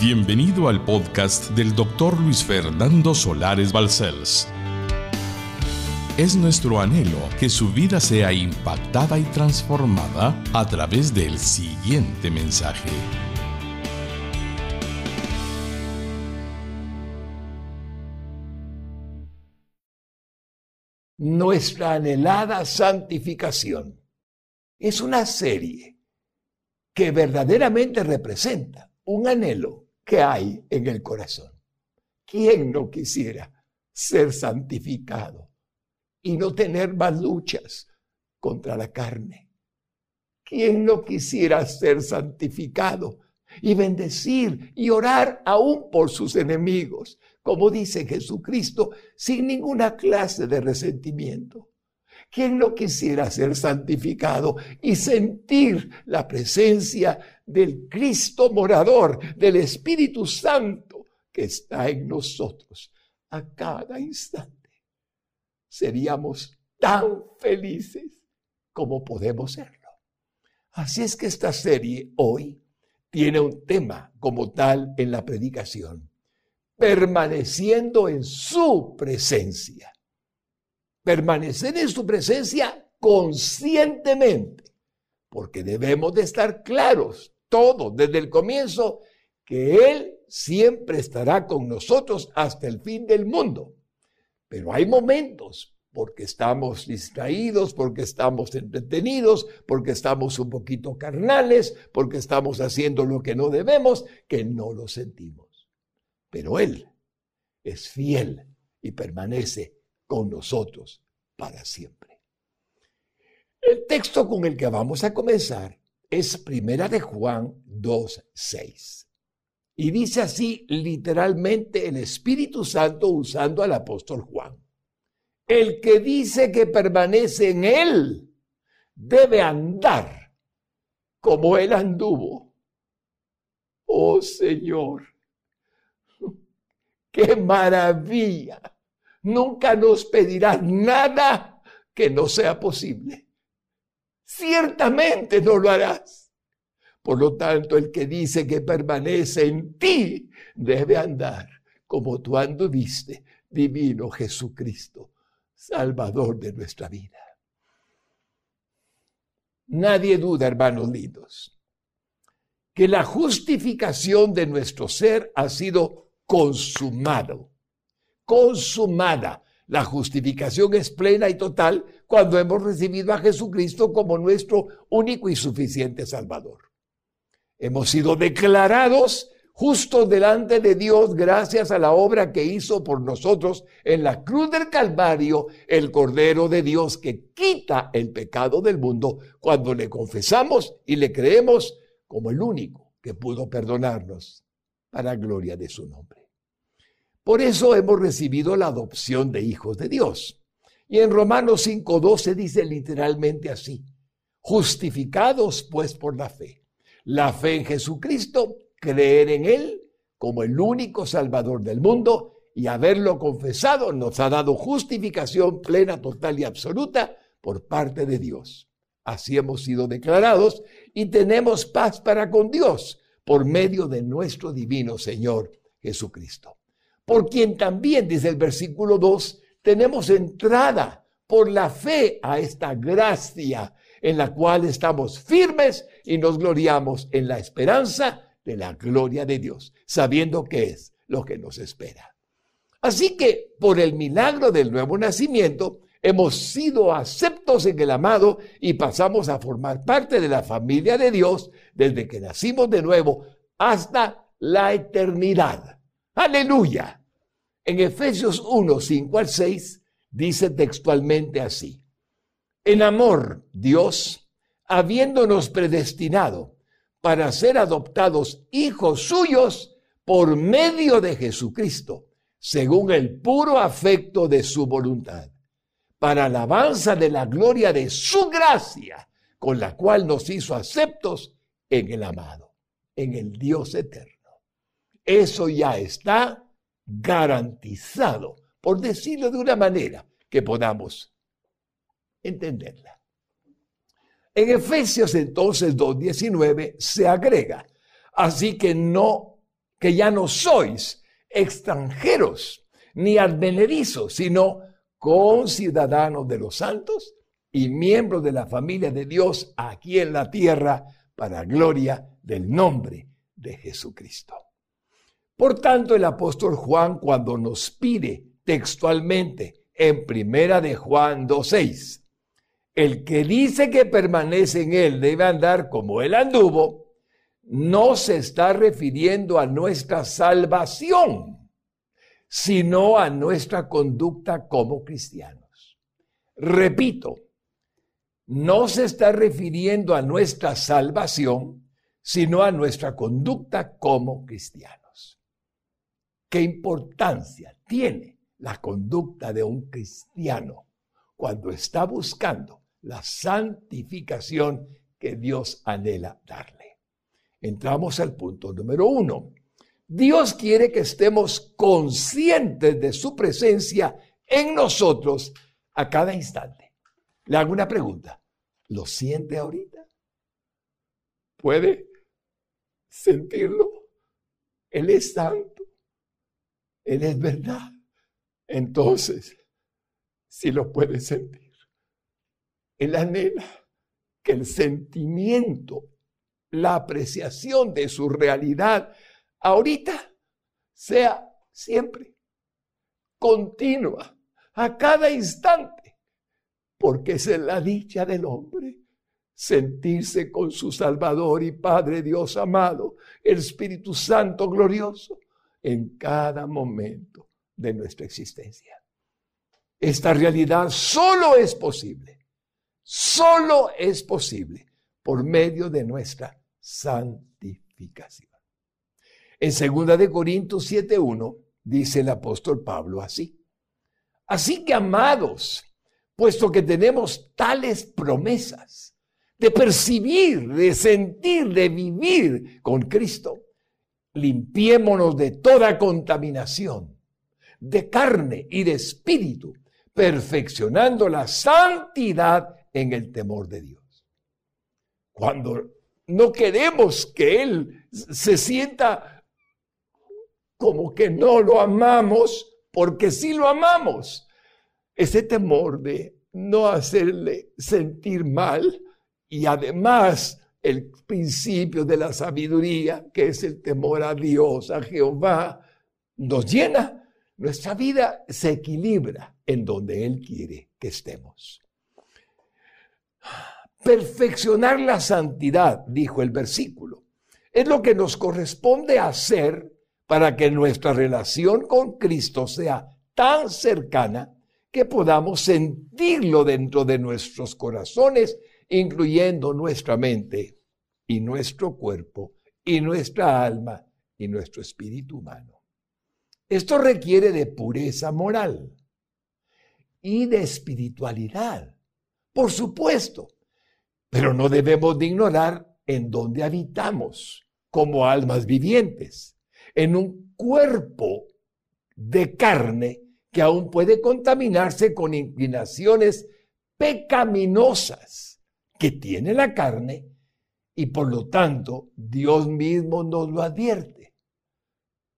Bienvenido al podcast del doctor Luis Fernando Solares Balcells. Es nuestro anhelo que su vida sea impactada y transformada a través del siguiente mensaje. Nuestra anhelada santificación es una serie que verdaderamente representa un anhelo que hay en el corazón. ¿Quién no quisiera ser santificado y no tener más luchas contra la carne? ¿Quién no quisiera ser santificado y bendecir y orar aún por sus enemigos, como dice Jesucristo, sin ninguna clase de resentimiento? ¿Quién no quisiera ser santificado y sentir la presencia del Cristo morador, del Espíritu Santo que está en nosotros a cada instante? Seríamos tan felices como podemos serlo. Así es que esta serie hoy tiene un tema como tal en la predicación, permaneciendo en su presencia permanecer en su presencia conscientemente, porque debemos de estar claros todos desde el comienzo que Él siempre estará con nosotros hasta el fin del mundo. Pero hay momentos porque estamos distraídos, porque estamos entretenidos, porque estamos un poquito carnales, porque estamos haciendo lo que no debemos, que no lo sentimos. Pero Él es fiel y permanece con nosotros para siempre. El texto con el que vamos a comenzar es Primera de Juan 2:6. Y dice así literalmente el Espíritu Santo usando al apóstol Juan. El que dice que permanece en él debe andar como él anduvo. Oh Señor, qué maravilla nunca nos pedirás nada que no sea posible. Ciertamente no lo harás. Por lo tanto, el que dice que permanece en ti debe andar como tú anduviste, divino Jesucristo, Salvador de nuestra vida. Nadie duda, hermanos lindos, que la justificación de nuestro ser ha sido consumado consumada. La justificación es plena y total cuando hemos recibido a Jesucristo como nuestro único y suficiente Salvador. Hemos sido declarados justos delante de Dios gracias a la obra que hizo por nosotros en la cruz del Calvario el Cordero de Dios que quita el pecado del mundo cuando le confesamos y le creemos como el único que pudo perdonarnos para gloria de su nombre. Por eso hemos recibido la adopción de hijos de Dios. Y en Romanos 5.12 dice literalmente así, justificados pues por la fe. La fe en Jesucristo, creer en Él como el único Salvador del mundo y haberlo confesado nos ha dado justificación plena, total y absoluta por parte de Dios. Así hemos sido declarados y tenemos paz para con Dios por medio de nuestro divino Señor Jesucristo por quien también, dice el versículo 2, tenemos entrada por la fe a esta gracia en la cual estamos firmes y nos gloriamos en la esperanza de la gloria de Dios, sabiendo que es lo que nos espera. Así que por el milagro del nuevo nacimiento, hemos sido aceptos en el amado y pasamos a formar parte de la familia de Dios desde que nacimos de nuevo hasta la eternidad. Aleluya. En Efesios 1, 5 al 6 dice textualmente así. En amor, Dios, habiéndonos predestinado para ser adoptados hijos suyos por medio de Jesucristo, según el puro afecto de su voluntad, para alabanza de la gloria de su gracia, con la cual nos hizo aceptos en el amado, en el Dios eterno. Eso ya está garantizado, por decirlo de una manera que podamos entenderla. En Efesios entonces 2.19 se agrega, así que no que ya no sois extranjeros ni advenedizos, sino conciudadanos de los santos y miembros de la familia de Dios aquí en la tierra para gloria del nombre de Jesucristo. Por tanto, el apóstol Juan cuando nos pide textualmente en primera de Juan 2.6, el que dice que permanece en él debe andar como él anduvo, no se está refiriendo a nuestra salvación, sino a nuestra conducta como cristianos. Repito, no se está refiriendo a nuestra salvación, sino a nuestra conducta como cristianos. ¿Qué importancia tiene la conducta de un cristiano cuando está buscando la santificación que Dios anhela darle? Entramos al punto número uno. Dios quiere que estemos conscientes de su presencia en nosotros a cada instante. Le hago una pregunta. ¿Lo siente ahorita? ¿Puede sentirlo? Él es santo. Él es verdad. Entonces, si lo puede sentir, Él anhela que el sentimiento, la apreciación de su realidad ahorita sea siempre continua, a cada instante, porque es la dicha del hombre sentirse con su Salvador y Padre Dios amado, el Espíritu Santo glorioso, en cada momento de nuestra existencia. Esta realidad solo es posible, solo es posible por medio de nuestra santificación. En 2 de Corintios 7:1 dice el apóstol Pablo así: Así que amados, puesto que tenemos tales promesas de percibir, de sentir, de vivir con Cristo, limpiémonos de toda contaminación, de carne y de espíritu, perfeccionando la santidad en el temor de Dios. Cuando no queremos que Él se sienta como que no lo amamos, porque sí lo amamos, ese temor de no hacerle sentir mal y además el principio de la sabiduría, que es el temor a Dios, a Jehová, nos llena. Nuestra vida se equilibra en donde Él quiere que estemos. Perfeccionar la santidad, dijo el versículo, es lo que nos corresponde hacer para que nuestra relación con Cristo sea tan cercana que podamos sentirlo dentro de nuestros corazones incluyendo nuestra mente y nuestro cuerpo y nuestra alma y nuestro espíritu humano. Esto requiere de pureza moral y de espiritualidad, por supuesto, pero no debemos de ignorar en dónde habitamos como almas vivientes, en un cuerpo de carne que aún puede contaminarse con inclinaciones pecaminosas que tiene la carne y por lo tanto Dios mismo nos lo advierte.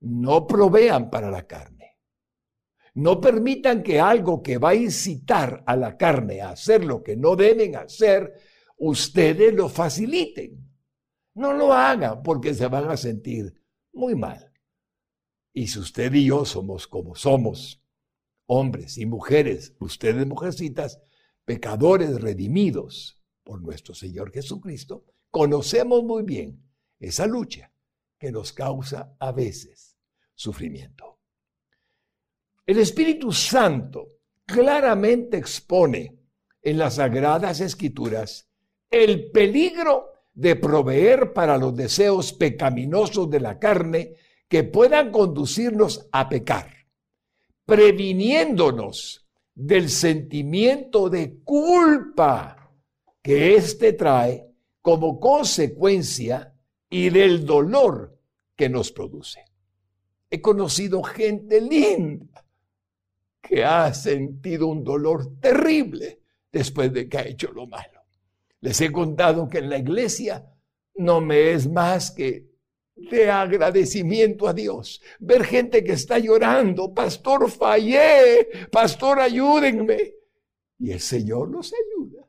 No provean para la carne. No permitan que algo que va a incitar a la carne a hacer lo que no deben hacer, ustedes lo faciliten. No lo hagan porque se van a sentir muy mal. Y si usted y yo somos como somos, hombres y mujeres, ustedes mujercitas, pecadores redimidos, por nuestro Señor Jesucristo, conocemos muy bien esa lucha que nos causa a veces sufrimiento. El Espíritu Santo claramente expone en las sagradas escrituras el peligro de proveer para los deseos pecaminosos de la carne que puedan conducirnos a pecar, previniéndonos del sentimiento de culpa que éste trae como consecuencia y del dolor que nos produce. He conocido gente linda que ha sentido un dolor terrible después de que ha hecho lo malo. Les he contado que en la iglesia no me es más que de agradecimiento a Dios. Ver gente que está llorando, pastor, fallé, pastor, ayúdenme. Y el Señor los ayuda,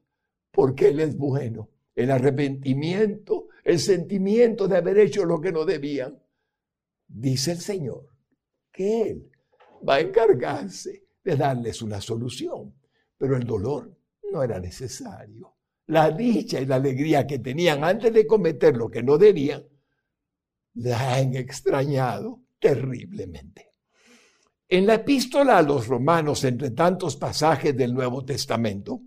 porque Él es bueno. El arrepentimiento, el sentimiento de haber hecho lo que no debían. Dice el Señor que Él va a encargarse de darles una solución, pero el dolor no era necesario. La dicha y la alegría que tenían antes de cometer lo que no debían la han extrañado terriblemente. En la epístola a los romanos, entre tantos pasajes del Nuevo Testamento,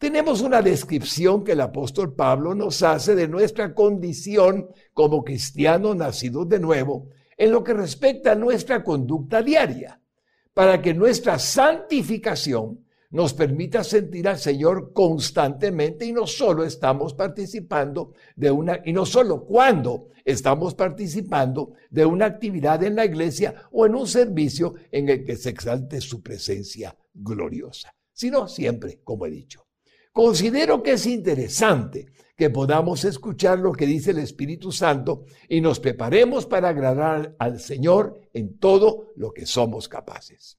tenemos una descripción que el apóstol Pablo nos hace de nuestra condición como cristianos nacidos de nuevo en lo que respecta a nuestra conducta diaria, para que nuestra santificación nos permita sentir al Señor constantemente y no solo estamos participando de una, y no solo cuando estamos participando de una actividad en la iglesia o en un servicio en el que se exalte su presencia gloriosa, sino siempre, como he dicho. Considero que es interesante que podamos escuchar lo que dice el Espíritu Santo y nos preparemos para agradar al Señor en todo lo que somos capaces.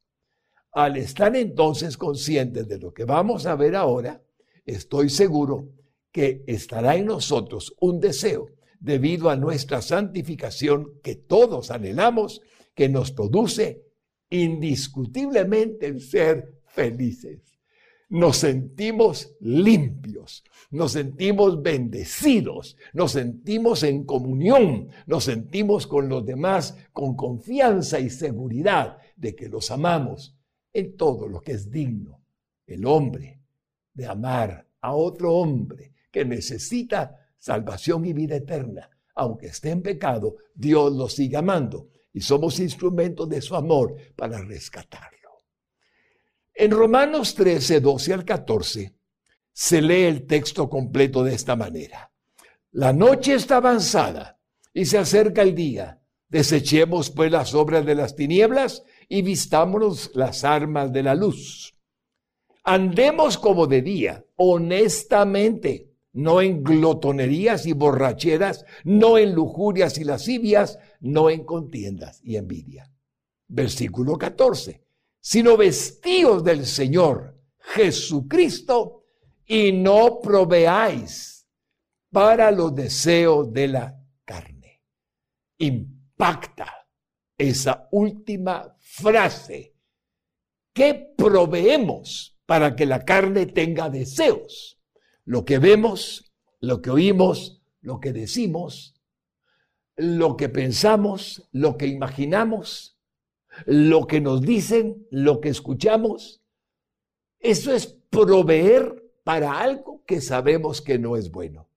Al estar entonces conscientes de lo que vamos a ver ahora, estoy seguro que estará en nosotros un deseo, debido a nuestra santificación que todos anhelamos, que nos produce indiscutiblemente el ser felices. Nos sentimos limpios, nos sentimos bendecidos, nos sentimos en comunión, nos sentimos con los demás con confianza y seguridad de que los amamos en todo lo que es digno. El hombre de amar a otro hombre que necesita salvación y vida eterna. Aunque esté en pecado, Dios lo sigue amando y somos instrumentos de su amor para rescatarlo. En Romanos 13, 12 al 14, se lee el texto completo de esta manera. La noche está avanzada y se acerca el día. Desechemos pues las obras de las tinieblas y vistámonos las armas de la luz. Andemos como de día, honestamente, no en glotonerías y borracheras, no en lujurias y lascivias, no en contiendas y envidia. Versículo 14. Sino vestidos del Señor Jesucristo y no proveáis para los deseos de la carne. Impacta esa última frase. ¿Qué proveemos para que la carne tenga deseos? Lo que vemos, lo que oímos, lo que decimos, lo que pensamos, lo que imaginamos, lo que nos dicen, lo que escuchamos. Eso es proveer para algo que sabemos que no es bueno.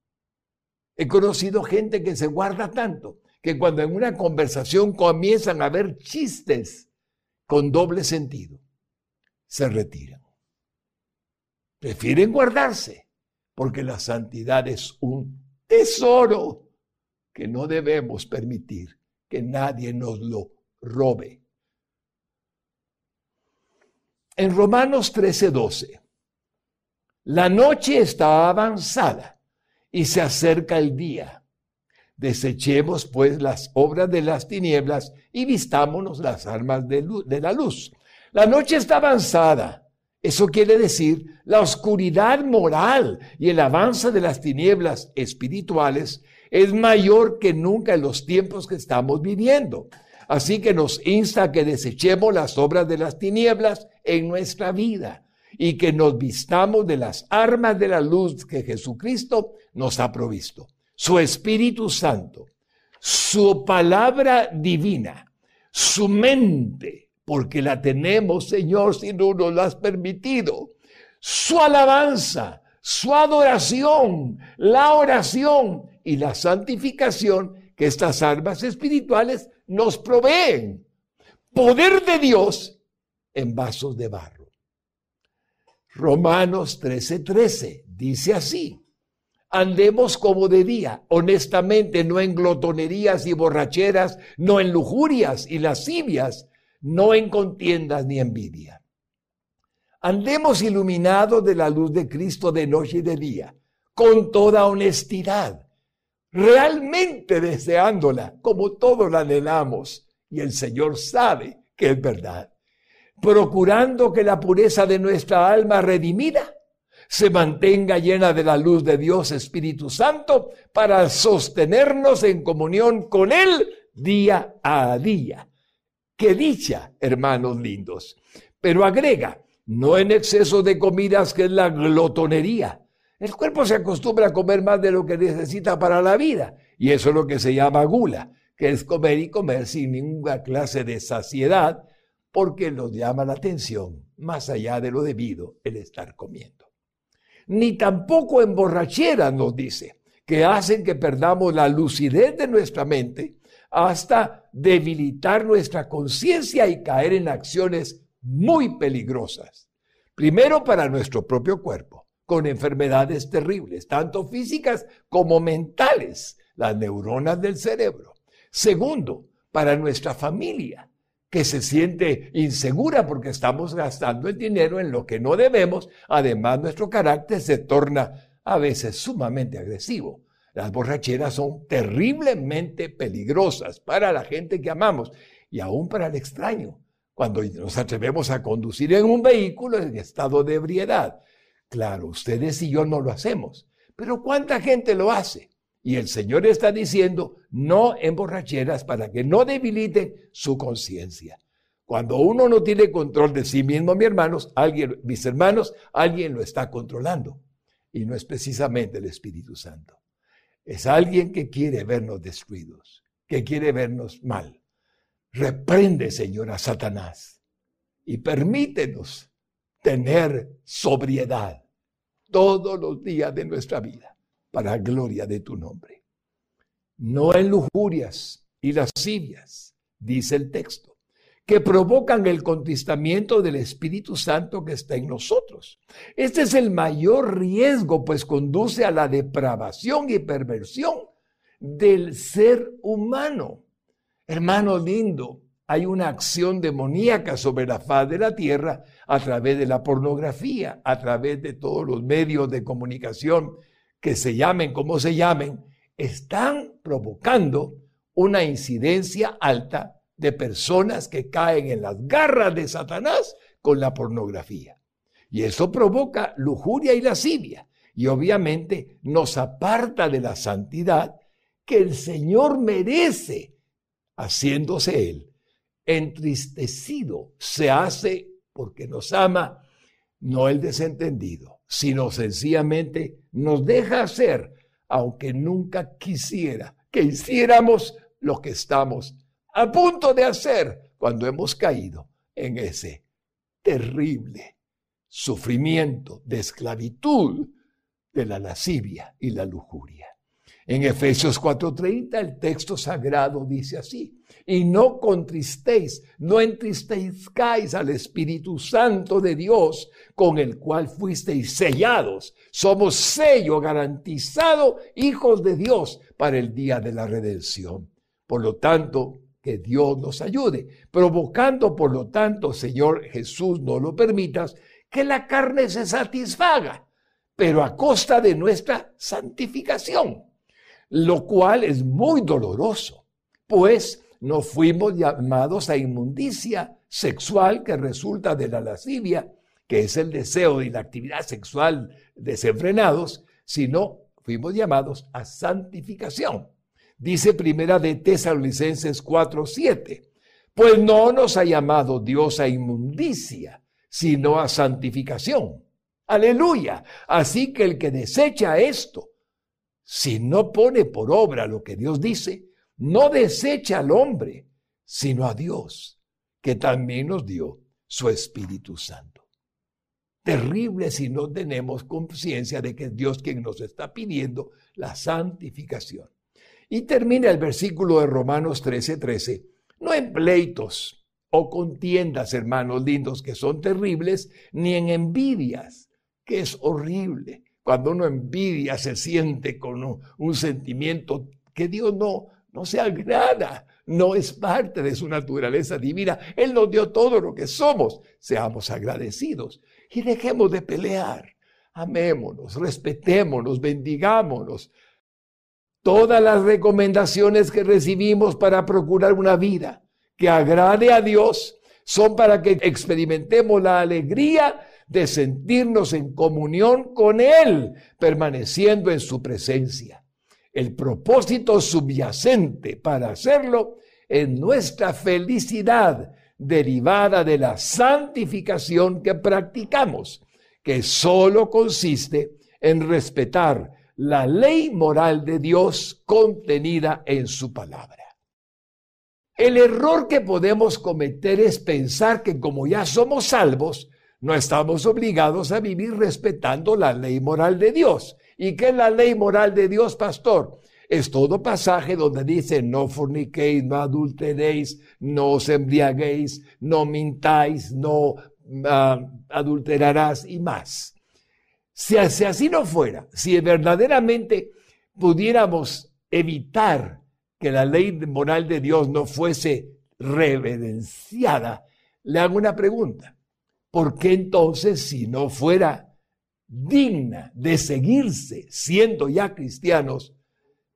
He conocido gente que se guarda tanto que cuando en una conversación comienzan a haber chistes con doble sentido, se retiran. Prefieren guardarse, porque la santidad es un tesoro que no debemos permitir que nadie nos lo robe. En Romanos 13:12, la noche está avanzada y se acerca el día. Desechemos pues las obras de las tinieblas y vistámonos las armas de, la luz. La noche está avanzada. Eso quiere decir la oscuridad moral y el avance de las tinieblas espirituales es mayor que nunca en los tiempos que estamos viviendo. Así que nos insta a que desechemos las obras de las tinieblas en nuestra vida y que nos vistamos de las armas de la luz que Jesucristo nos ha provisto su Espíritu Santo, su palabra divina, su mente, porque la tenemos, Señor, si no nos la has permitido, su alabanza, su adoración, la oración y la santificación que estas armas espirituales nos proveen. Poder de Dios en vasos de barro. Romanos 13:13 13, dice así andemos como de día, honestamente, no en glotonerías y borracheras, no en lujurias y lascivias, no en contiendas ni envidia. Andemos iluminados de la luz de Cristo de noche y de día, con toda honestidad, realmente deseándola, como todos la anhelamos, y el Señor sabe que es verdad, procurando que la pureza de nuestra alma redimida se mantenga llena de la luz de Dios Espíritu Santo para sostenernos en comunión con Él día a día. Qué dicha, hermanos lindos. Pero agrega, no en exceso de comidas que es la glotonería. El cuerpo se acostumbra a comer más de lo que necesita para la vida y eso es lo que se llama gula, que es comer y comer sin ninguna clase de saciedad porque nos llama la atención más allá de lo debido el estar comiendo. Ni tampoco en borrachera nos dice, que hacen que perdamos la lucidez de nuestra mente hasta debilitar nuestra conciencia y caer en acciones muy peligrosas. Primero para nuestro propio cuerpo, con enfermedades terribles, tanto físicas como mentales, las neuronas del cerebro. Segundo, para nuestra familia, que se siente insegura porque estamos gastando el dinero en lo que no debemos. Además, nuestro carácter se torna a veces sumamente agresivo. Las borracheras son terriblemente peligrosas para la gente que amamos y aún para el extraño cuando nos atrevemos a conducir en un vehículo en estado de ebriedad. Claro, ustedes y yo no lo hacemos, pero ¿cuánta gente lo hace? Y el Señor está diciendo, no en borracheras para que no debilite su conciencia. Cuando uno no tiene control de sí mismo, mis hermanos, alguien, mis hermanos, alguien lo está controlando. Y no es precisamente el Espíritu Santo. Es alguien que quiere vernos destruidos, que quiere vernos mal. Reprende, Señor, a Satanás y permítenos tener sobriedad todos los días de nuestra vida para gloria de tu nombre. No en lujurias y lascivias, dice el texto, que provocan el contristamiento del Espíritu Santo que está en nosotros. Este es el mayor riesgo, pues conduce a la depravación y perversión del ser humano. Hermano lindo, hay una acción demoníaca sobre la faz de la tierra a través de la pornografía, a través de todos los medios de comunicación que se llamen como se llamen, están provocando una incidencia alta de personas que caen en las garras de Satanás con la pornografía. Y eso provoca lujuria y lascivia. Y obviamente nos aparta de la santidad que el Señor merece haciéndose Él, entristecido, se hace porque nos ama, no el desentendido, sino sencillamente nos deja hacer, aunque nunca quisiera que hiciéramos lo que estamos a punto de hacer cuando hemos caído en ese terrible sufrimiento de esclavitud de la lascivia y la lujuria. En Efesios 4:30 el texto sagrado dice así, y no contristéis, no entristezcáis al Espíritu Santo de Dios con el cual fuisteis sellados. Somos sello garantizado, hijos de Dios, para el día de la redención. Por lo tanto, que Dios nos ayude, provocando, por lo tanto, Señor Jesús, no lo permitas, que la carne se satisfaga, pero a costa de nuestra santificación lo cual es muy doloroso, pues no fuimos llamados a inmundicia sexual que resulta de la lascivia, que es el deseo y la actividad sexual desenfrenados, sino fuimos llamados a santificación. Dice primera de Tesalonicenses 4:7, pues no nos ha llamado Dios a inmundicia, sino a santificación. Aleluya. Así que el que desecha esto si no pone por obra lo que Dios dice, no desecha al hombre, sino a Dios, que también nos dio su Espíritu Santo. Terrible si no tenemos conciencia de que es Dios quien nos está pidiendo la santificación. Y termina el versículo de Romanos 13:13, 13, no en pleitos o contiendas, hermanos lindos, que son terribles, ni en envidias, que es horrible, cuando uno envidia, se siente con un, sentimiento que Dios no, no se agrada, no es parte de su naturaleza divina. Él nos dio todo lo que somos. Seamos agradecidos y dejemos de pelear. Amémonos, respetémonos, bendigámonos. Todas las recomendaciones que recibimos para procurar una vida que agrade a Dios son para que experimentemos la alegría de sentirnos en comunión con Él, permaneciendo en su presencia. El propósito subyacente para hacerlo es nuestra felicidad derivada de la santificación que practicamos, que solo consiste en respetar la ley moral de Dios contenida en su palabra. El error que podemos cometer es pensar que como ya somos salvos, no estamos obligados a vivir respetando la ley moral de Dios. ¿Y qué es la ley moral de Dios, pastor? Es todo pasaje donde dice no forniquéis, no adulteréis, no os embriaguéis, no mintáis, no ah, adulterarás y más. Si, si así no fuera, si verdaderamente pudiéramos evitar que la ley moral de Dios no fuese reverenciada, le hago una pregunta. ¿Por qué entonces, si no fuera digna de seguirse siendo ya cristianos,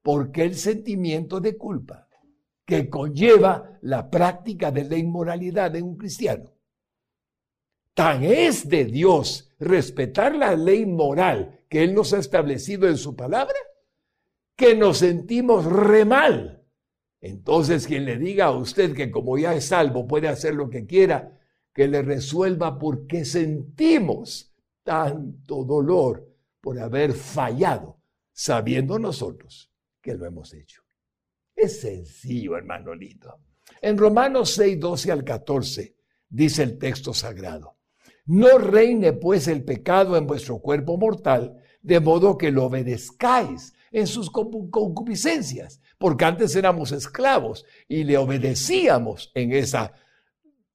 por qué el sentimiento de culpa que conlleva la práctica de la inmoralidad de un cristiano? Tan es de Dios respetar la ley moral que Él nos ha establecido en su palabra, que nos sentimos re mal. Entonces, quien le diga a usted que como ya es salvo puede hacer lo que quiera, que le resuelva por qué sentimos tanto dolor por haber fallado, sabiendo nosotros que lo hemos hecho. Es sencillo, hermano lindo. En Romanos 6, 12 al 14 dice el texto sagrado. No reine pues el pecado en vuestro cuerpo mortal, de modo que lo obedezcáis en sus concupiscencias, porque antes éramos esclavos y le obedecíamos en esa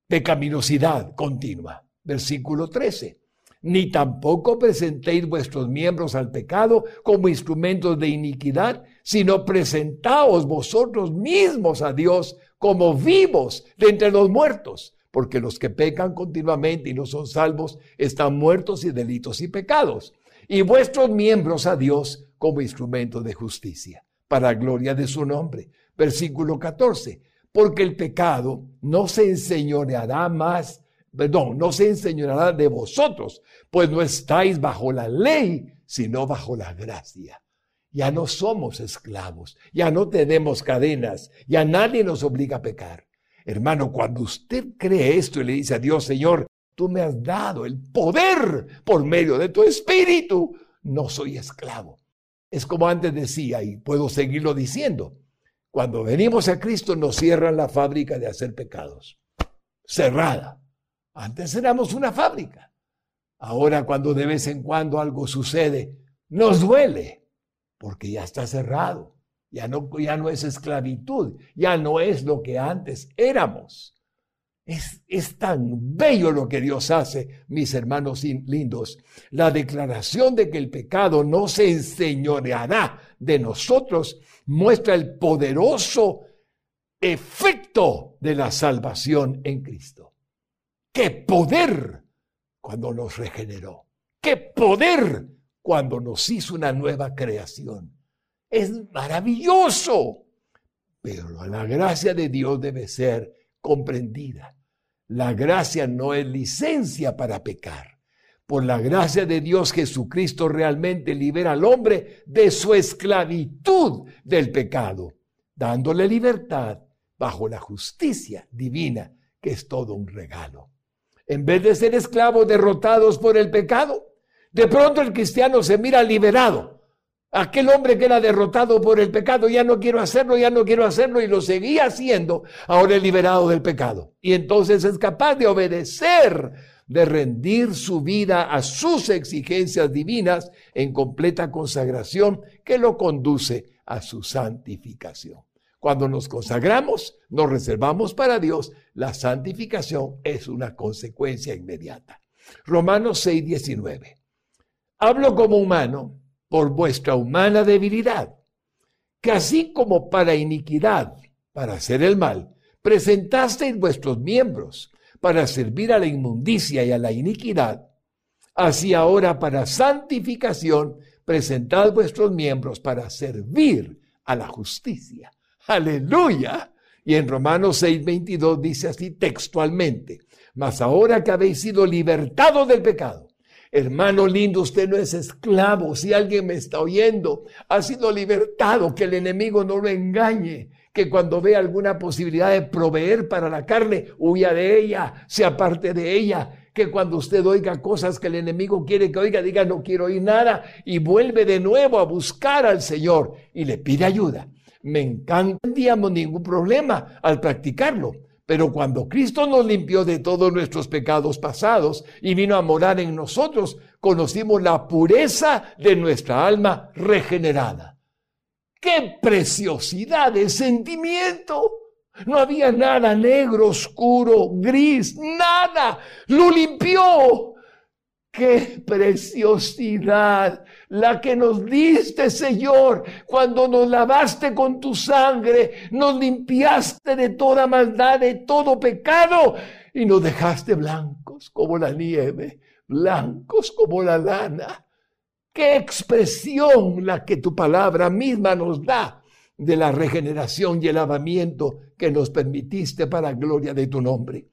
pecaminosidad continua. Versículo 13. Ni tampoco presentéis vuestros miembros al pecado como instrumentos de iniquidad, sino presentaos vosotros mismos a Dios como vivos de entre los muertos porque los que pecan continuamente y no son salvos están muertos y delitos y pecados, y vuestros miembros a Dios como instrumento de justicia, para gloria de su nombre. Versículo 14, porque el pecado no se enseñoreará más, perdón, no se enseñoreará de vosotros, pues no estáis bajo la ley, sino bajo la gracia. Ya no somos esclavos, ya no tenemos cadenas, ya nadie nos obliga a pecar. Hermano, cuando usted cree esto y le dice a Dios, Señor, tú me has dado el poder por medio de tu espíritu, no soy esclavo. Es como antes decía, y puedo seguirlo diciendo, cuando venimos a Cristo nos cierran la fábrica de hacer pecados. Cerrada. Antes éramos una fábrica. Ahora cuando de vez en cuando algo sucede, nos duele, porque ya está cerrado. Ya no, ya no es esclavitud, ya no es lo que antes éramos. Es, es, tan bello lo que Dios hace, mis hermanos lindos. La declaración de que el pecado no se enseñoreará de nosotros muestra el poderoso efecto de la salvación en Cristo. ¡Qué poder cuando nos regeneró! ¡Qué poder cuando nos hizo una nueva creación! es maravilloso, pero la gracia de Dios debe ser comprendida. La gracia no es licencia para pecar. Por la gracia de Dios Jesucristo realmente libera al hombre de su esclavitud del pecado, dándole libertad bajo la justicia divina, que es todo un regalo. En vez de ser esclavos derrotados por el pecado, de pronto el cristiano se mira liberado Aquel hombre que era derrotado por el pecado, ya no quiero hacerlo, ya no quiero hacerlo, y lo seguía haciendo, ahora es liberado del pecado. Y entonces es capaz de obedecer, de rendir su vida a sus exigencias divinas en completa consagración que lo conduce a su santificación. Cuando nos consagramos, nos reservamos para Dios, la santificación es una consecuencia inmediata. Romanos 6, 19. Hablo como humano por vuestra humana debilidad, que así como para iniquidad, para hacer el mal, presentasteis vuestros miembros para servir a la inmundicia y a la iniquidad, así ahora para santificación presentad vuestros miembros para servir a la justicia. Aleluya. Y en Romanos 6:22 dice así textualmente, mas ahora que habéis sido libertados del pecado, hermano lindo, usted no es esclavo, si alguien me está oyendo, ha sido libertado, que el enemigo no lo engañe, que cuando ve alguna posibilidad de proveer para la carne, huya de ella, se aparte de ella, que cuando usted oiga cosas que el enemigo quiere que oiga, diga no quiero oír nada y vuelve de nuevo a buscar al Señor y le pide ayuda. Me encanta, no tendríamos ningún problema al practicarlo. Pero cuando Cristo nos limpió de todos nuestros pecados pasados y vino a morar en nosotros, conocimos la pureza de nuestra alma regenerada. ¡Qué preciosidad de sentimiento! No había nada negro, oscuro, gris, nada. Lo limpió. ¡Qué preciosidad! La que nos diste, Señor, cuando nos lavaste con tu sangre, nos limpiaste de toda maldad, de todo pecado, y nos dejaste blancos como la nieve, blancos como la lana. ¡Qué expresión la que tu palabra misma nos da! de la regeneración y el lavamiento que nos permitiste para gloria de tu nombre.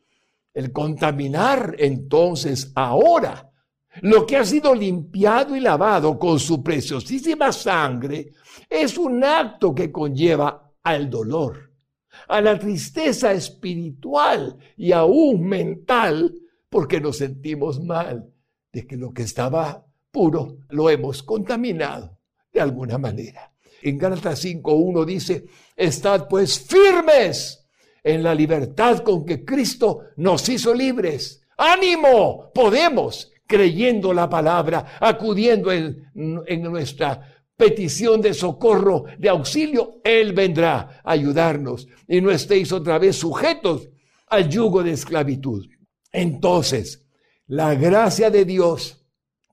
El contaminar entonces ahora lo que ha sido limpiado y lavado con su preciosísima sangre es un acto que conlleva al dolor, a la tristeza espiritual y aún mental, porque nos sentimos mal de que lo que estaba puro lo hemos contaminado de alguna manera. En Gálatas 5.1 dice, estad pues firmes en la libertad con que Cristo nos hizo libres. ánimo, podemos, creyendo la palabra, acudiendo en, en nuestra petición de socorro, de auxilio, Él vendrá a ayudarnos y no estéis otra vez sujetos al yugo de esclavitud. Entonces, la gracia de Dios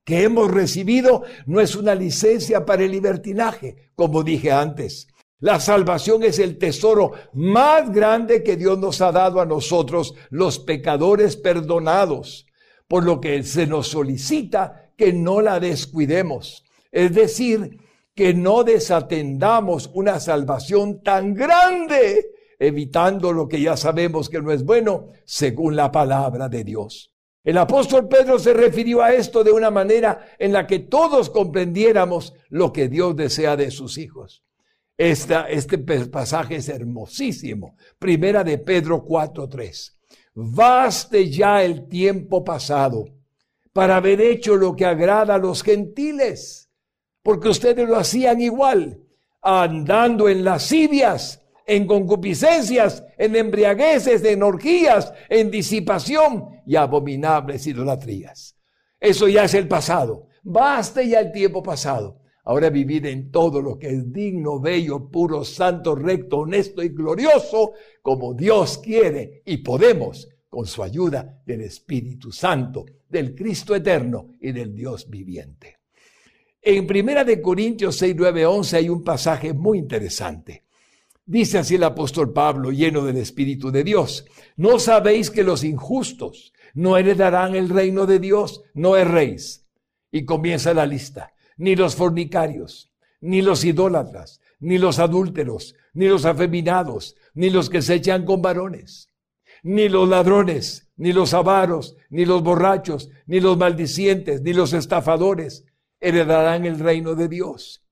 que hemos recibido no es una licencia para el libertinaje, como dije antes. La salvación es el tesoro más grande que Dios nos ha dado a nosotros, los pecadores perdonados, por lo que se nos solicita que no la descuidemos. Es decir, que no desatendamos una salvación tan grande, evitando lo que ya sabemos que no es bueno, según la palabra de Dios. El apóstol Pedro se refirió a esto de una manera en la que todos comprendiéramos lo que Dios desea de sus hijos. este pasaje es hermosísimo. Primera de Pedro 4.3. Baste ya el tiempo pasado para haber hecho lo que agrada a los gentiles, porque ustedes lo hacían igual, andando en lascivias en concupiscencias, en embriagueces, en orgías, en disipación y abominables idolatrías. Eso ya es el pasado. Basta ya el tiempo pasado. Ahora vivir en todo lo que es digno, bello, puro, santo, recto, honesto y glorioso, como Dios quiere y podemos, con su ayuda del Espíritu Santo, del Cristo eterno y del Dios viviente. En Primera de Corintios 6, 9, 11 hay un pasaje muy interesante. Dice así el apóstol Pablo, lleno del Espíritu de Dios, ¿no sabéis que los injustos no heredarán el reino de Dios? No erréis. Y comienza la lista. Ni los fornicarios, ni los idólatras, ni los adúlteros, ni los afeminados, ni los que se echan con varones, ni los ladrones, ni los avaros, ni los borrachos, ni los maldicientes, ni los estafadores heredarán el reino de Dios.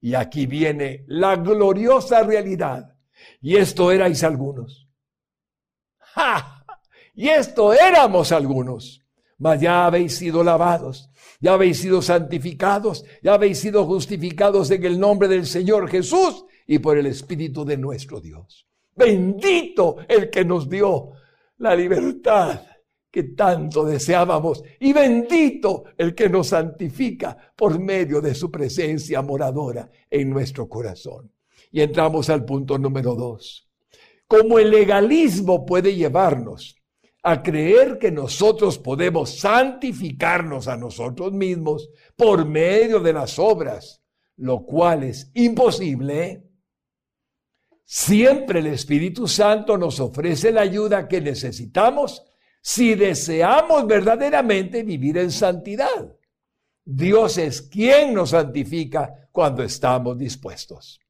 Y aquí viene la gloriosa realidad. Y esto erais algunos. ¡Ja! Y esto éramos algunos. Mas ya habéis sido lavados, ya habéis sido santificados, ya habéis sido justificados en el nombre del Señor Jesús y por el Espíritu de nuestro Dios. Bendito el que nos dio la libertad que tanto deseábamos. Y bendito el que nos santifica por medio de su presencia moradora en nuestro corazón. Y entramos al punto número dos. Como el legalismo puede llevarnos a creer que nosotros podemos santificarnos a nosotros mismos por medio de las obras, lo cual es imposible, siempre el Espíritu Santo nos ofrece la ayuda que necesitamos si deseamos verdaderamente vivir en santidad. Dios es quien nos santifica cuando estamos dispuestos.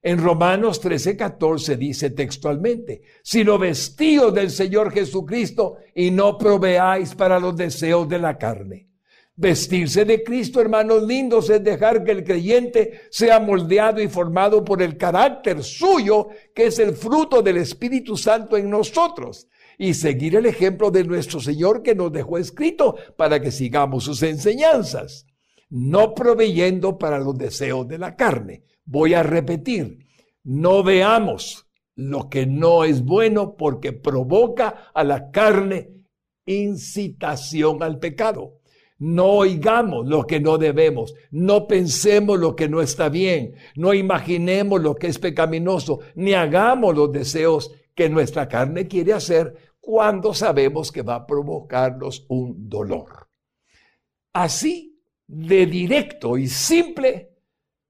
En Romanos 13, 14 dice textualmente, sino vestidos del Señor Jesucristo y no proveáis para los deseos de la carne. Vestirse de Cristo, hermanos lindos, es dejar que el creyente sea moldeado y formado por el carácter suyo, que es el fruto del Espíritu Santo en nosotros, y seguir el ejemplo de nuestro Señor que nos dejó escrito para que sigamos sus enseñanzas, no proveyendo para los deseos de la carne. Voy a repetir, no veamos lo que no es bueno porque provoca a la carne incitación al pecado. No oigamos lo que no debemos, no pensemos lo que no está bien, no imaginemos lo que es pecaminoso, ni hagamos los deseos que nuestra carne quiere hacer cuando sabemos que va a provocarnos un dolor. Así, de directo y simple,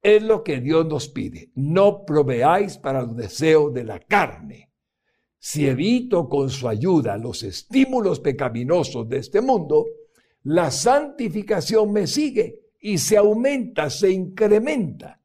es lo que Dios nos pide. No proveáis para los deseos de la carne. Si evito con su ayuda los estímulos pecaminosos de este mundo, la santificación me sigue y se aumenta, se incrementa.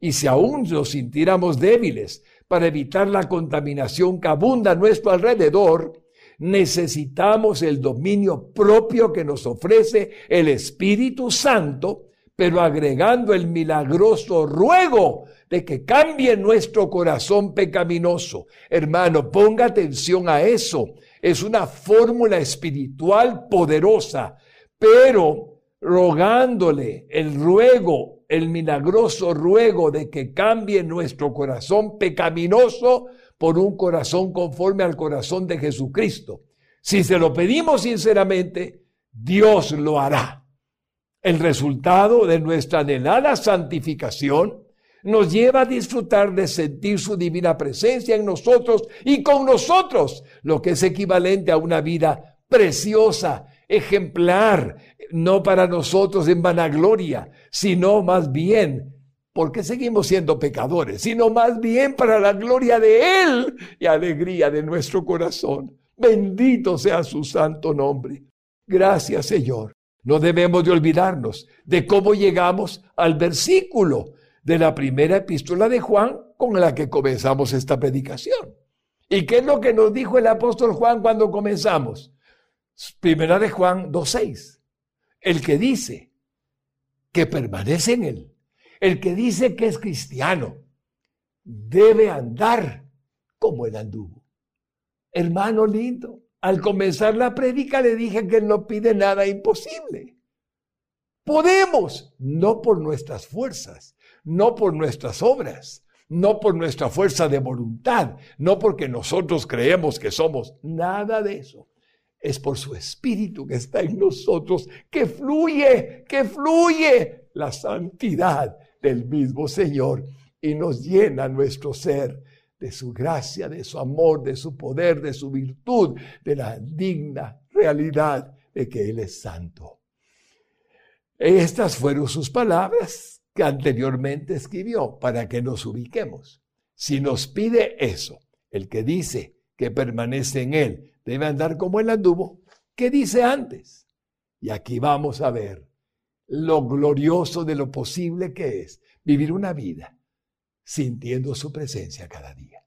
Y si aún nos sintiéramos débiles para evitar la contaminación que abunda a nuestro alrededor, necesitamos el dominio propio que nos ofrece el Espíritu Santo, pero agregando el milagroso ruego de que cambie nuestro corazón pecaminoso. Hermano, ponga atención a eso. Es una fórmula espiritual poderosa pero rogándole el ruego, el milagroso ruego de que cambie nuestro corazón pecaminoso por un corazón conforme al corazón de Jesucristo. Si se lo pedimos sinceramente, Dios lo hará. El resultado de nuestra anhelada santificación nos lleva a disfrutar de sentir su divina presencia en nosotros y con nosotros, lo que es equivalente a una vida preciosa ejemplar, no para nosotros en vanagloria, sino más bien, porque seguimos siendo pecadores, sino más bien para la gloria de Él y alegría de nuestro corazón. Bendito sea su santo nombre. Gracias, Señor. No debemos de olvidarnos de cómo llegamos al versículo de la primera epístola de Juan con la que comenzamos esta predicación. ¿Y qué es lo que nos dijo el apóstol Juan cuando comenzamos? Primera de Juan 2.6. El que dice que permanece en él, el que dice que es cristiano, debe andar como él anduvo. Hermano lindo, al comenzar la prédica le dije que no pide nada imposible. Podemos, no por nuestras fuerzas, no por nuestras obras, no por nuestra fuerza de voluntad, no porque nosotros creemos que somos nada de eso es por su espíritu que está en nosotros, que fluye, que fluye la santidad del mismo Señor y nos llena nuestro ser de su gracia, de su amor, de su poder, de su virtud, de la digna realidad de que Él es santo. Estas fueron sus palabras que anteriormente escribió para que nos ubiquemos. Si nos pide eso, el que dice que permanece en Él, debe andar como él anduvo. ¿Qué dice antes? Y aquí vamos a ver lo glorioso de lo posible que es vivir una vida sintiendo su presencia cada día.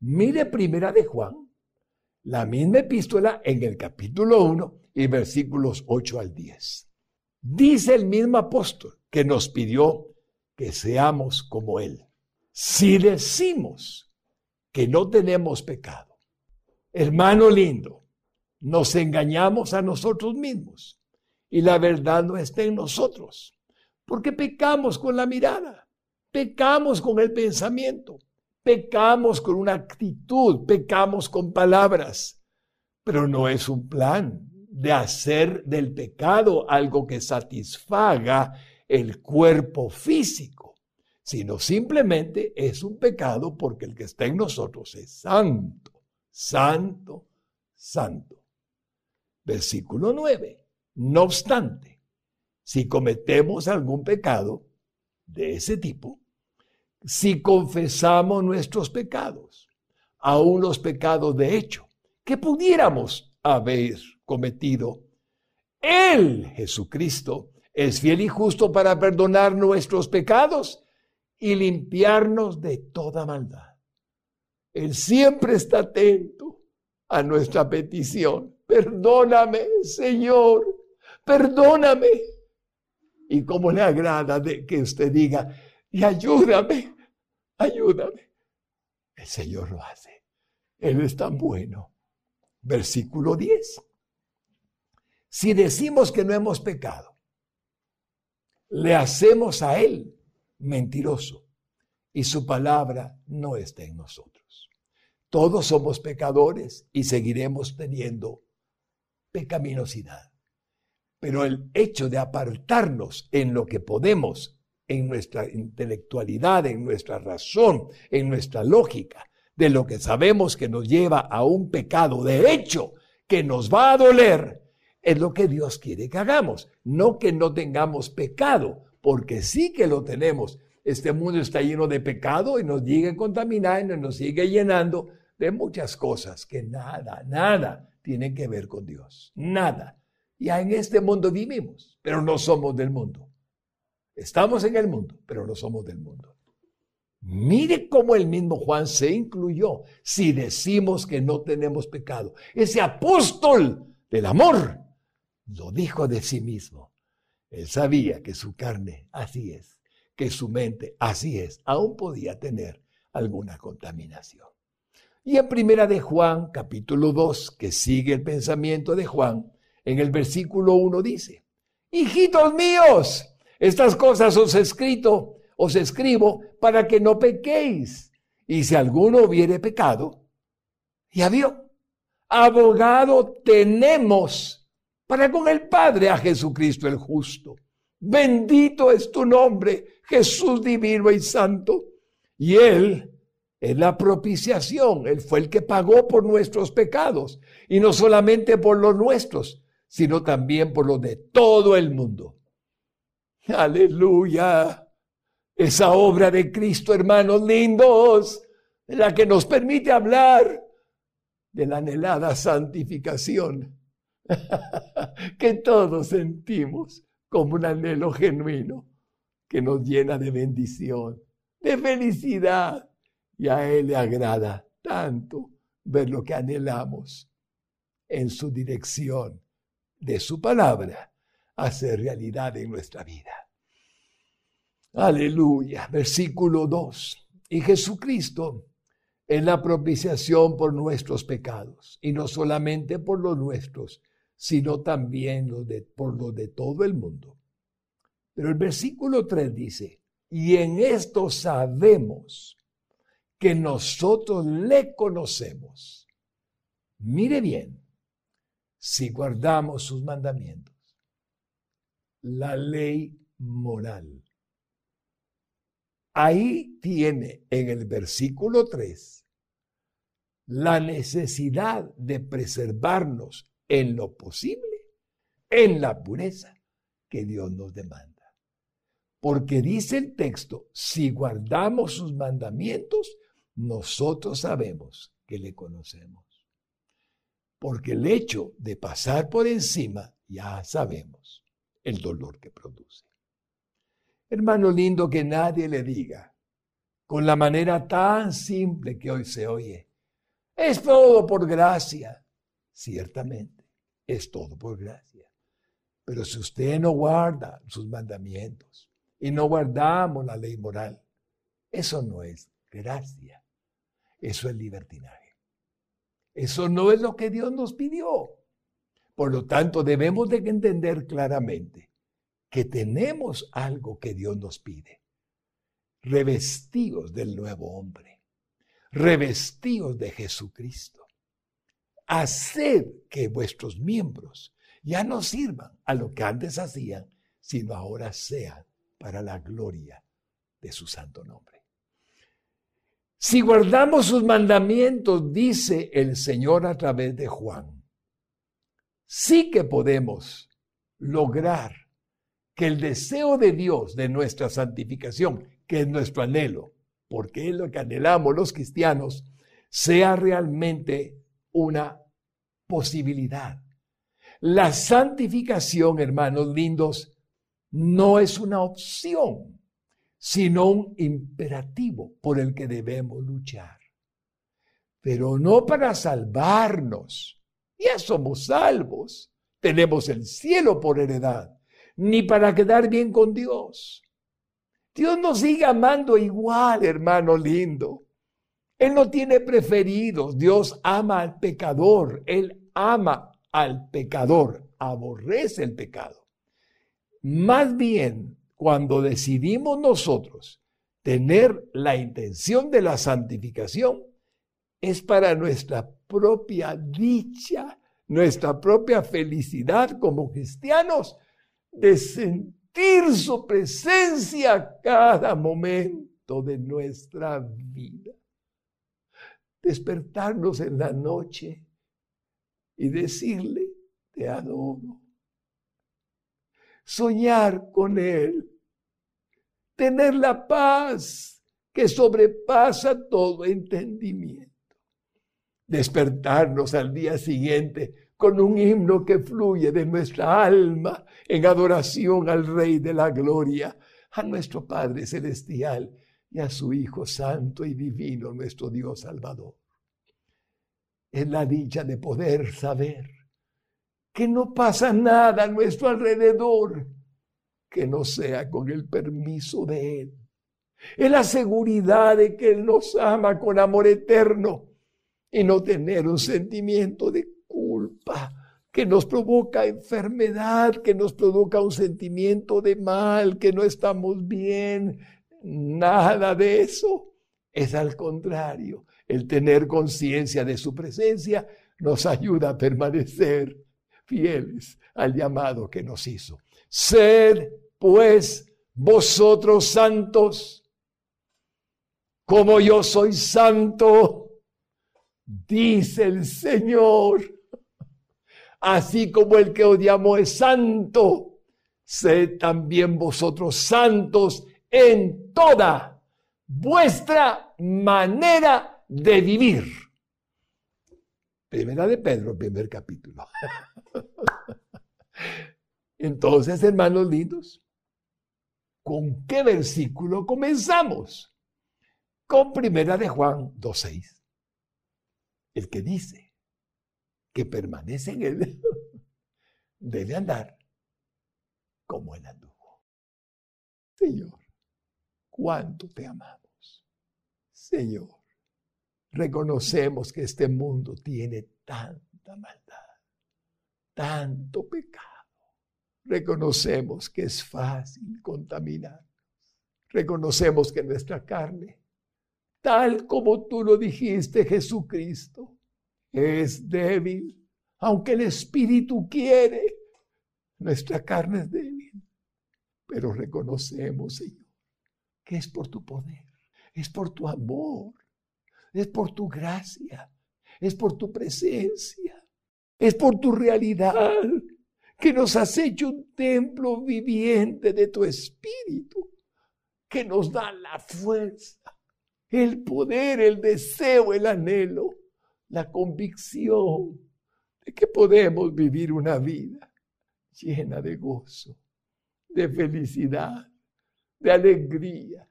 Mire primera de Juan, la misma epístola en el capítulo 1 y versículos 8 al 10. Dice el mismo apóstol que nos pidió que seamos como Él. Si decimos que no tenemos pecado, Hermano lindo, nos engañamos a nosotros mismos y la verdad no está en nosotros, porque pecamos con la mirada, pecamos con el pensamiento, pecamos con una actitud, pecamos con palabras, pero no es un plan de hacer del pecado algo que satisfaga el cuerpo físico, sino simplemente es un pecado porque el que está en nosotros es santo santo, santo. Versículo 9. No obstante, si cometemos algún pecado de ese tipo, si confesamos nuestros pecados, aún los pecados de hecho, que pudiéramos haber cometido, Él, Jesucristo, es fiel y justo para perdonar nuestros pecados y limpiarnos de toda maldad. Él siempre está atento a nuestra petición. Perdóname, Señor, perdóname. Y como le agrada que usted diga, y ayúdame, ayúdame. El Señor lo hace. Él es tan bueno. Versículo 10. Si decimos que no hemos pecado, le hacemos a Él mentiroso y su palabra no está en nosotros. Todos somos pecadores y seguiremos teniendo pecaminosidad. Pero el hecho de apartarnos en lo que podemos, en nuestra intelectualidad, en nuestra razón, en nuestra lógica, de lo que sabemos que nos lleva a un pecado de hecho que nos va a doler, es lo que Dios quiere que hagamos. No que no tengamos pecado, porque sí que lo tenemos. Este mundo está lleno de pecado y nos sigue contaminando y nos sigue llenando de muchas cosas que nada, nada tienen que ver con Dios. Nada. Ya en este mundo vivimos, pero no somos del mundo. Estamos en el mundo, pero no somos del mundo. Mire cómo el mismo Juan se incluyó si decimos que no tenemos pecado. Ese apóstol del amor lo dijo de sí mismo. Él sabía que su carne así es, que su mente así es, aún podía tener alguna contaminación. Y en primera de Juan, capítulo 2, que sigue el pensamiento de Juan, en el versículo 1 dice, hijitos míos, estas cosas os he escrito, os escribo para que no pequéis. Y si alguno hubiere pecado, ya vio, abogado tenemos para con el Padre a Jesucristo el justo. Bendito es tu nombre, Jesús divino y santo. Y Él es la propiciación, Él fue el que pagó por nuestros pecados, y no solamente por los nuestros, sino también por los de todo el mundo. Aleluya. Esa obra de Cristo, hermanos lindos, la que nos permite hablar de la anhelada santificación que todos sentimos como un anhelo genuino que nos llena de bendición, de felicidad. Y a Él le agrada tanto ver lo que anhelamos en su dirección de su palabra hacer realidad en nuestra vida. Aleluya. Versículo 2. Y Jesucristo es la propiciación por nuestros pecados, y no solamente por los nuestros, sino también los de, por los de todo el mundo. Pero el versículo 3 dice, y en esto sabemos que nosotros le conocemos. Mire bien, si guardamos sus mandamientos, la ley moral. Ahí tiene en el versículo 3 la necesidad de preservarnos en lo posible, en la pureza que Dios nos demanda. Porque dice el texto, si guardamos sus mandamientos, nosotros sabemos que le conocemos. Porque el hecho de pasar por encima, ya sabemos el dolor que produce. Hermano lindo, que nadie le diga, con la manera tan simple que hoy se oye, es todo por gracia. Ciertamente es todo por gracia. Pero si usted no guarda sus mandamientos y no guardamos la ley moral, eso no es gracia, eso es libertinaje. Eso no es lo que Dios nos pidió. Por lo tanto, debemos de entender claramente que tenemos algo que Dios nos pide. Revestidos del nuevo hombre, revestidos de Jesucristo haced que vuestros miembros ya no sirvan a lo que antes hacían, sino ahora sean para la gloria de su santo nombre. Si guardamos sus mandamientos, dice el Señor a través de Juan, sí que podemos lograr que el deseo de Dios de nuestra santificación, que es nuestro anhelo, porque es lo que anhelamos los cristianos, sea realmente una posibilidad. La santificación, hermanos lindos, no es una opción, sino un imperativo por el que debemos luchar. Pero no para salvarnos, ya somos salvos, tenemos el cielo por heredad, ni para quedar bien con Dios. Dios nos sigue amando igual, hermano lindo. Él no tiene preferidos, Dios ama al pecador, Él ama al pecador, aborrece el pecado. Más bien, cuando decidimos nosotros tener la intención de la santificación, es para nuestra propia dicha, nuestra propia felicidad como cristianos, de sentir su presencia cada momento de nuestra vida. Despertarnos en la noche y decirle, te adoro. Soñar con Él. Tener la paz que sobrepasa todo entendimiento. Despertarnos al día siguiente con un himno que fluye de nuestra alma en adoración al Rey de la Gloria, a nuestro Padre Celestial y a su Hijo Santo y Divino, nuestro Dios Salvador. Es la dicha de poder saber que no pasa nada a nuestro alrededor que no sea con el permiso de Él. Es la seguridad de que Él nos ama con amor eterno y no tener un sentimiento de culpa que nos provoca enfermedad, que nos provoca un sentimiento de mal, que no estamos bien. Nada de eso. Es al contrario. El tener conciencia de su presencia nos ayuda a permanecer fieles al llamado que nos hizo. Sed, pues, vosotros santos, como yo soy santo, dice el Señor. Así como el que os llamó es santo, sed también vosotros santos en toda vuestra manera de vivir. Primera de Pedro, primer capítulo. Entonces, hermanos lindos, ¿con qué versículo comenzamos? Con primera de Juan 2.6. El que dice que permanece en él debe andar como él anduvo. Señor, cuánto te amamos. Señor, reconocemos que este mundo tiene tanta maldad, tanto pecado. Reconocemos que es fácil contaminar. Reconocemos que nuestra carne, tal como tú lo dijiste, Jesucristo, es débil. Aunque el Espíritu quiere, nuestra carne es débil. Pero reconocemos, Señor, que es por tu poder, es por tu amor, es por tu gracia, es por tu presencia, es por tu realidad que nos has hecho un templo viviente de tu espíritu, que nos da la fuerza, el poder, el deseo, el anhelo, la convicción de que podemos vivir una vida llena de gozo, de felicidad, de alegría,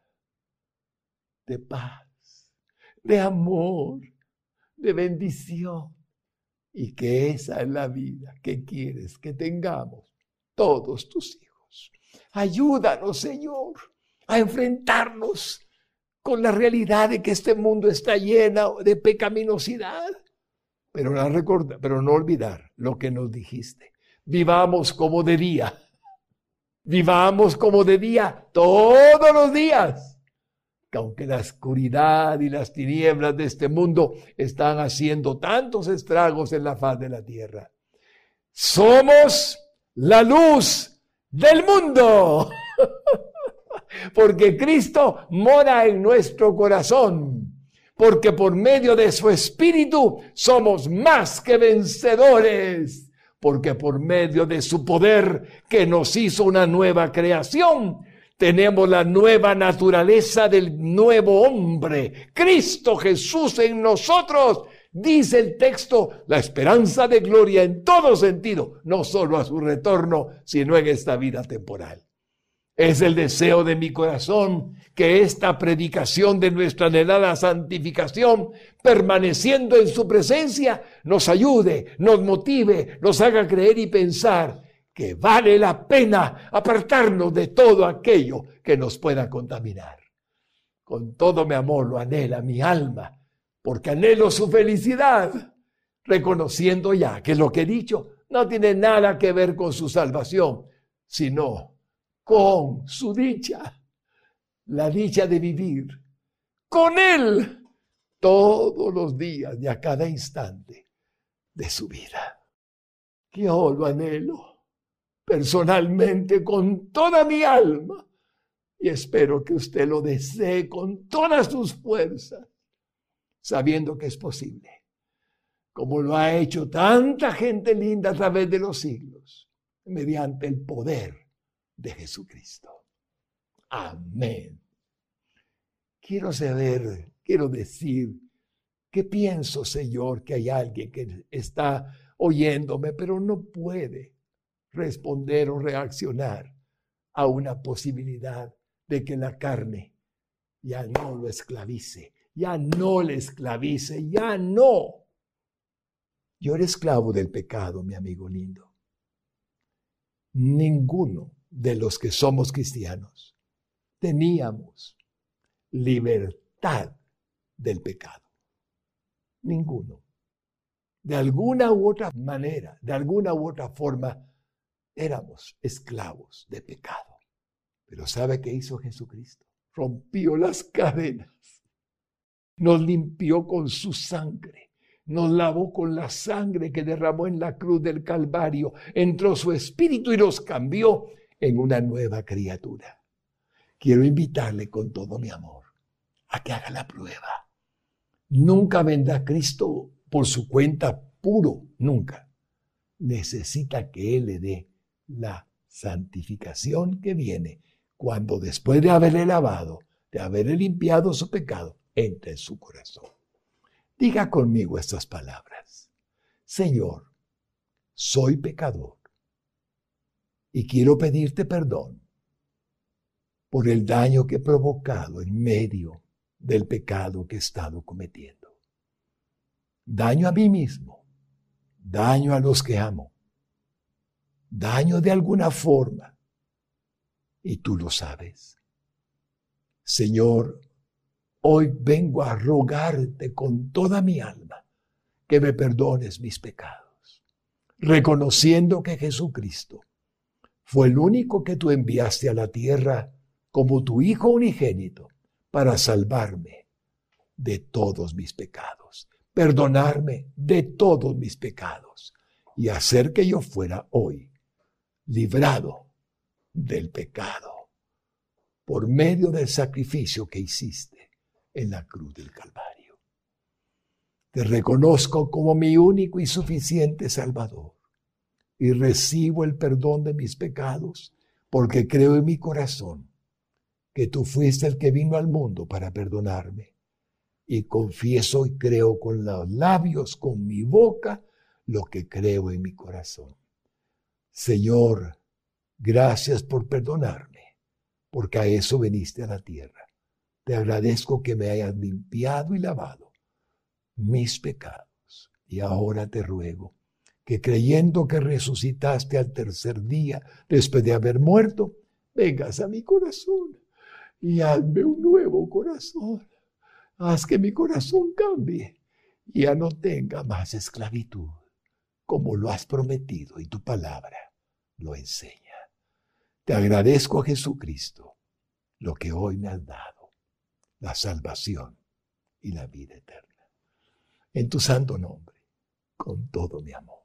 de paz de amor, de bendición. Y que esa es la vida que quieres que tengamos todos tus hijos. Ayúdanos, Señor, a enfrentarnos con la realidad de que este mundo está lleno de pecaminosidad. Pero no, pero no olvidar lo que nos dijiste. Vivamos como de día. Vivamos como de día todos los días aunque la oscuridad y las tinieblas de este mundo están haciendo tantos estragos en la faz de la tierra, somos la luz del mundo. porque Cristo mora en nuestro corazón. Porque por medio de su Espíritu somos más que vencedores. Porque por medio de su poder que nos hizo una nueva creación, tenemos la nueva naturaleza del nuevo hombre, Cristo Jesús en nosotros. Dice el texto, la esperanza de gloria en todo sentido, no solo a su retorno, sino en esta vida temporal. Es el deseo de mi corazón que esta predicación de nuestra anhelada santificación, permaneciendo en su presencia, nos ayude, nos motive, nos haga creer y pensar que vale la pena apartarnos de todo aquello que nos pueda contaminar. Con todo mi amor lo anhela mi alma, porque anhelo su felicidad, reconociendo ya que lo que he dicho no tiene nada que ver con su salvación, sino con su dicha, la dicha de vivir con Él todos los días y a cada instante de su vida. Yo lo anhelo personalmente con toda mi alma y espero que usted lo desee con todas sus fuerzas, sabiendo que es posible, como lo ha hecho tanta gente linda a través de los siglos, mediante el poder de Jesucristo. Amén. Quiero saber, quiero decir, ¿qué pienso, Señor, que hay alguien que está oyéndome, pero no puede responder o reaccionar a una posibilidad de que la carne ya no lo esclavice, ya no le esclavice, ya no. Yo era esclavo del pecado, mi amigo lindo. Ninguno de los que somos cristianos teníamos libertad del pecado. Ninguno. De alguna u otra manera, de alguna u otra forma, éramos esclavos de pecado. Pero ¿sabe qué hizo Jesucristo? Rompió las cadenas. Nos limpió con su sangre. Nos lavó con la sangre que derramó en la cruz del Calvario. Entró su espíritu y nos cambió en una nueva criatura. Quiero invitarle con todo mi amor a que haga la prueba. Nunca vendrá Cristo por su cuenta puro, nunca. Necesita que Él le dé la santificación que viene cuando después de haberle lavado, de haberle limpiado su pecado, entre en su corazón. Diga conmigo estas palabras. Señor, soy pecador y quiero pedirte perdón por el daño que he provocado en medio del pecado que he estado cometiendo. Daño a mí mismo, daño a los que amo, daño de alguna forma. Y tú lo sabes. Señor, hoy vengo a rogarte con toda mi alma que me perdones mis pecados, reconociendo que Jesucristo fue el único que tú enviaste a la tierra como tu Hijo unigénito para salvarme de todos mis pecados, perdonarme de todos mis pecados y hacer que yo fuera hoy librado del pecado por medio del sacrificio que hiciste en la cruz del Calvario. Te reconozco como mi único y suficiente Salvador y recibo el perdón de mis pecados porque creo en mi corazón que tú fuiste el que vino al mundo para perdonarme. Y confieso y creo con los labios, con mi boca, lo que creo en mi corazón. Señor, gracias por perdonarme, porque a eso veniste a la tierra. Te agradezco que me hayas limpiado y lavado mis pecados. Y ahora te ruego que creyendo que resucitaste al tercer día después de haber muerto, vengas a mi corazón y hazme un nuevo corazón. Haz que mi corazón cambie y ya no tenga más esclavitud, como lo has prometido y tu palabra lo enseña. Te agradezco a Jesucristo lo que hoy me has dado, la salvación y la vida eterna. En tu santo nombre, con todo mi amor.